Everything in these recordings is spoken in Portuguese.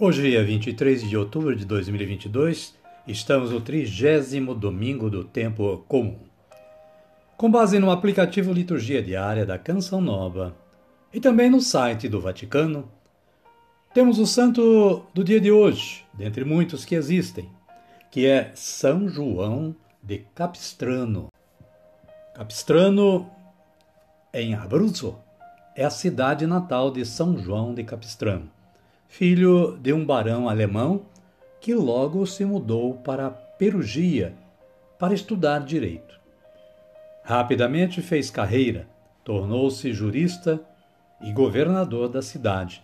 Hoje é 23 de outubro de 2022 Estamos no trigésimo domingo do tempo comum. Com base no aplicativo Liturgia Diária da Canção Nova e também no site do Vaticano, temos o santo do dia de hoje, dentre muitos que existem, que é São João de Capistrano. Capistrano, em Abruzzo, é a cidade natal de São João de Capistrano, filho de um barão alemão que logo se mudou para Perugia para estudar direito. Rapidamente fez carreira, tornou-se jurista e governador da cidade,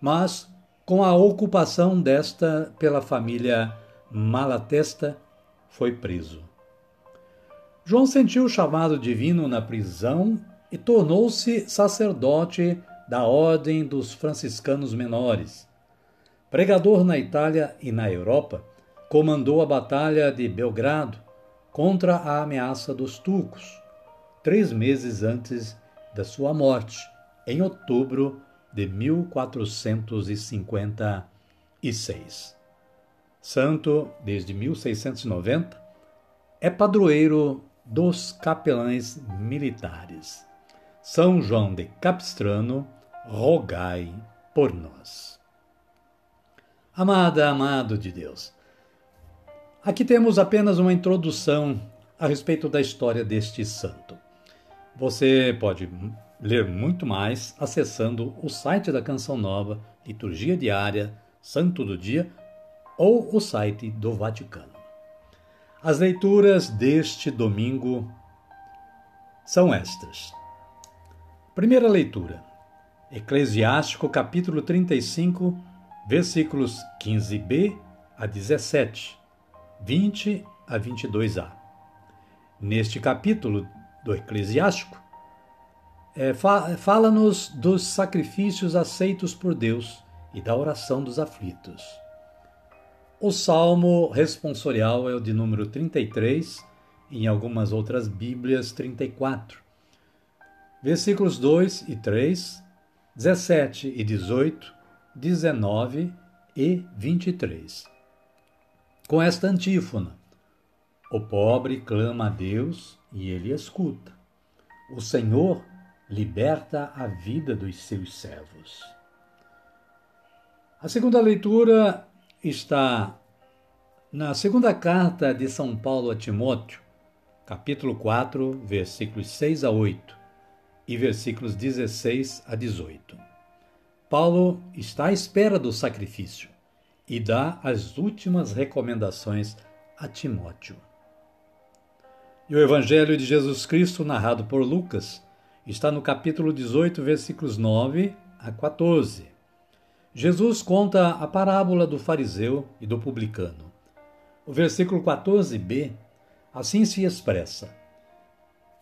mas com a ocupação desta pela família Malatesta, foi preso. João sentiu o chamado divino na prisão e tornou-se sacerdote da Ordem dos Franciscanos Menores Pregador na Itália e na Europa, comandou a Batalha de Belgrado contra a ameaça dos turcos, três meses antes da sua morte, em outubro de 1456. Santo desde 1690, é padroeiro dos capelães militares. São João de Capistrano, rogai por nós. Amada, amado de Deus. Aqui temos apenas uma introdução a respeito da história deste santo. Você pode ler muito mais acessando o site da Canção Nova, Liturgia Diária, Santo do Dia ou o site do Vaticano. As leituras deste domingo são estas. Primeira leitura: Eclesiástico, capítulo 35 versículos 15b a 17, 20 a 22a. Neste capítulo do Eclesiástico, é, fala-nos dos sacrifícios aceitos por Deus e da oração dos aflitos. O salmo responsorial é o de número 33, em algumas outras Bíblias 34. Versículos 2 e 3, 17 e 18 19 e 23. Com esta antífona: O pobre clama a Deus e ele escuta. O Senhor liberta a vida dos seus servos. A segunda leitura está na segunda carta de São Paulo a Timóteo, capítulo 4, versículos 6 a 8 e versículos 16 a 18. Paulo está à espera do sacrifício e dá as últimas recomendações a Timóteo. E o Evangelho de Jesus Cristo, narrado por Lucas, está no capítulo 18, versículos 9 a 14. Jesus conta a parábola do fariseu e do publicano. O versículo 14b assim se expressa: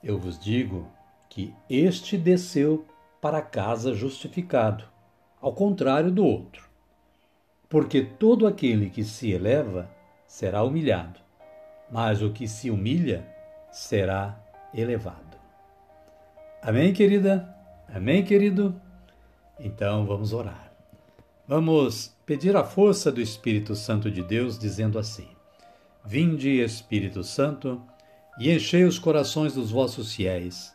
Eu vos digo que este desceu para casa justificado ao contrário do outro. Porque todo aquele que se eleva será humilhado, mas o que se humilha será elevado. Amém, querida? Amém, querido? Então vamos orar. Vamos pedir a força do Espírito Santo de Deus, dizendo assim: Vinde, Espírito Santo, e enchei os corações dos vossos fiéis,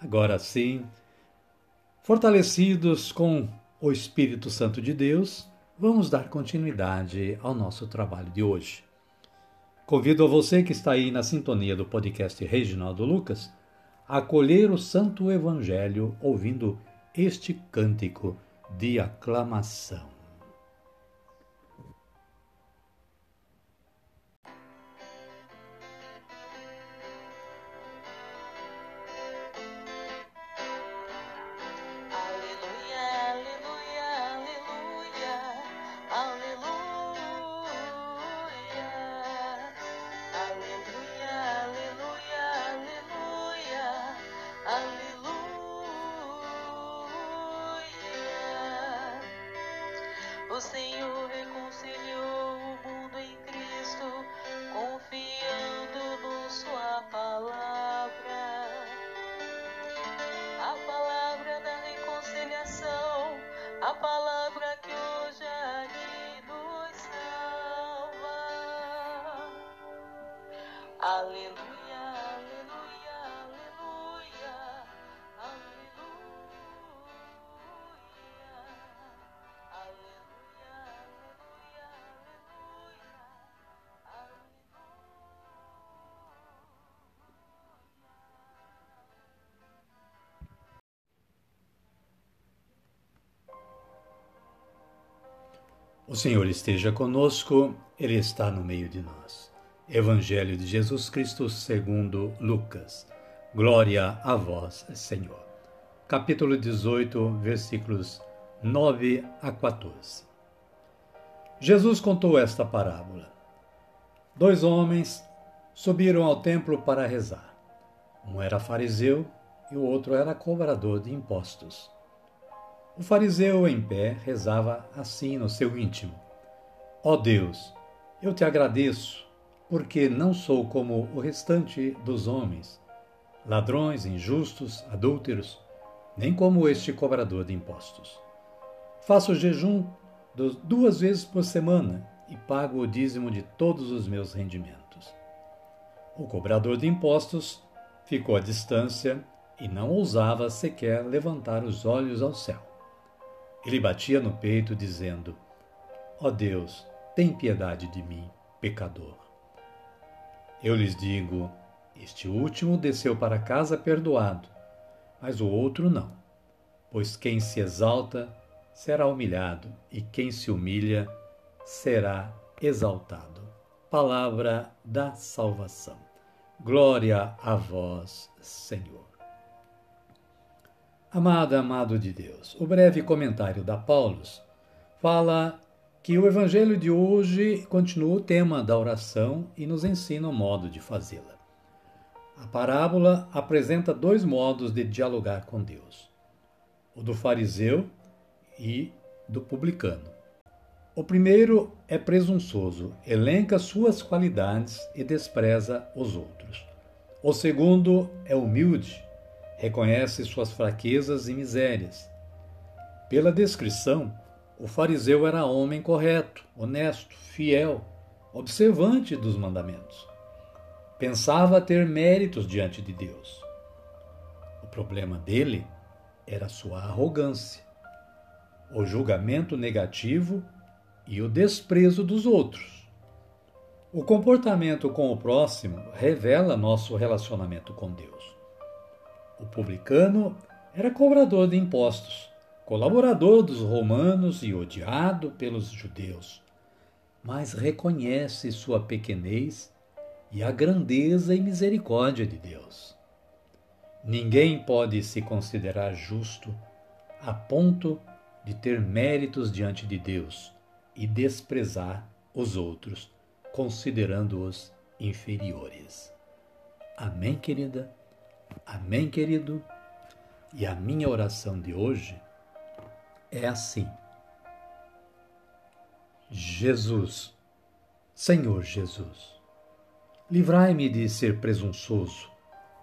Agora sim, fortalecidos com o Espírito Santo de Deus, vamos dar continuidade ao nosso trabalho de hoje. Convido a você que está aí na sintonia do podcast Reginaldo Lucas a acolher o Santo Evangelho ouvindo este cântico de aclamação. O Senhor esteja conosco, Ele está no meio de nós. Evangelho de Jesus Cristo segundo Lucas. Glória a vós, Senhor. Capítulo 18, versículos 9 a 14. Jesus contou esta parábola. Dois homens subiram ao templo para rezar. Um era fariseu e o outro era cobrador de impostos. O fariseu em pé rezava assim no seu íntimo: Ó oh Deus, eu te agradeço, porque não sou como o restante dos homens, ladrões, injustos, adúlteros, nem como este cobrador de impostos. Faço jejum duas vezes por semana e pago o dízimo de todos os meus rendimentos. O cobrador de impostos ficou à distância e não ousava sequer levantar os olhos ao céu. Ele batia no peito, dizendo: Ó oh Deus, tem piedade de mim, pecador. Eu lhes digo: este último desceu para casa perdoado, mas o outro não. Pois quem se exalta será humilhado, e quem se humilha será exaltado. Palavra da salvação. Glória a vós, Senhor. Amada, amado de Deus, o breve comentário da Paulus fala que o evangelho de hoje continua o tema da oração e nos ensina o modo de fazê-la. A parábola apresenta dois modos de dialogar com Deus: o do fariseu e do publicano. O primeiro é presunçoso, elenca suas qualidades e despreza os outros. O segundo é humilde, reconhece suas fraquezas e misérias. Pela descrição, o fariseu era homem correto, honesto, fiel, observante dos mandamentos. Pensava ter méritos diante de Deus. O problema dele era sua arrogância, o julgamento negativo e o desprezo dos outros. O comportamento com o próximo revela nosso relacionamento com Deus. O publicano era cobrador de impostos, colaborador dos romanos e odiado pelos judeus, mas reconhece sua pequenez e a grandeza e misericórdia de Deus. Ninguém pode se considerar justo a ponto de ter méritos diante de Deus e desprezar os outros, considerando-os inferiores. Amém, querida? Amém, querido? E a minha oração de hoje é assim: Jesus, Senhor Jesus, Livrai-me de ser presunçoso,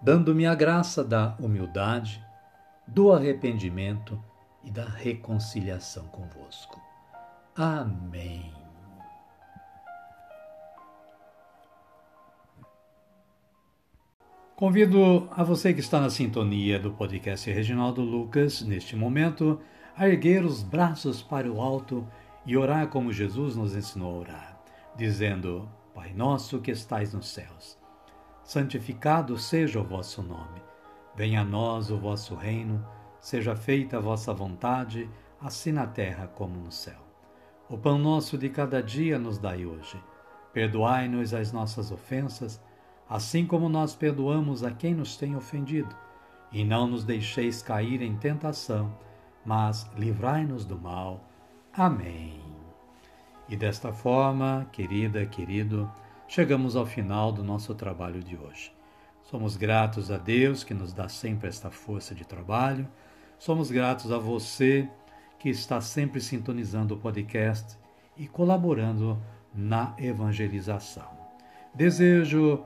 dando-me a graça da humildade, do arrependimento e da reconciliação convosco. Amém. Convido a você que está na sintonia do podcast Reginaldo Lucas, neste momento, a erguer os braços para o alto e orar como Jesus nos ensinou a orar, dizendo: Pai nosso que estais nos céus, santificado seja o vosso nome. Venha a nós o vosso reino, seja feita a vossa vontade, assim na terra como no céu. O pão nosso de cada dia nos dai hoje. Perdoai-nos as nossas ofensas, assim como nós perdoamos a quem nos tem ofendido. E não nos deixeis cair em tentação, mas livrai-nos do mal. Amém. E desta forma, querida, querido, chegamos ao final do nosso trabalho de hoje. Somos gratos a Deus que nos dá sempre esta força de trabalho. Somos gratos a você que está sempre sintonizando o podcast e colaborando na evangelização. Desejo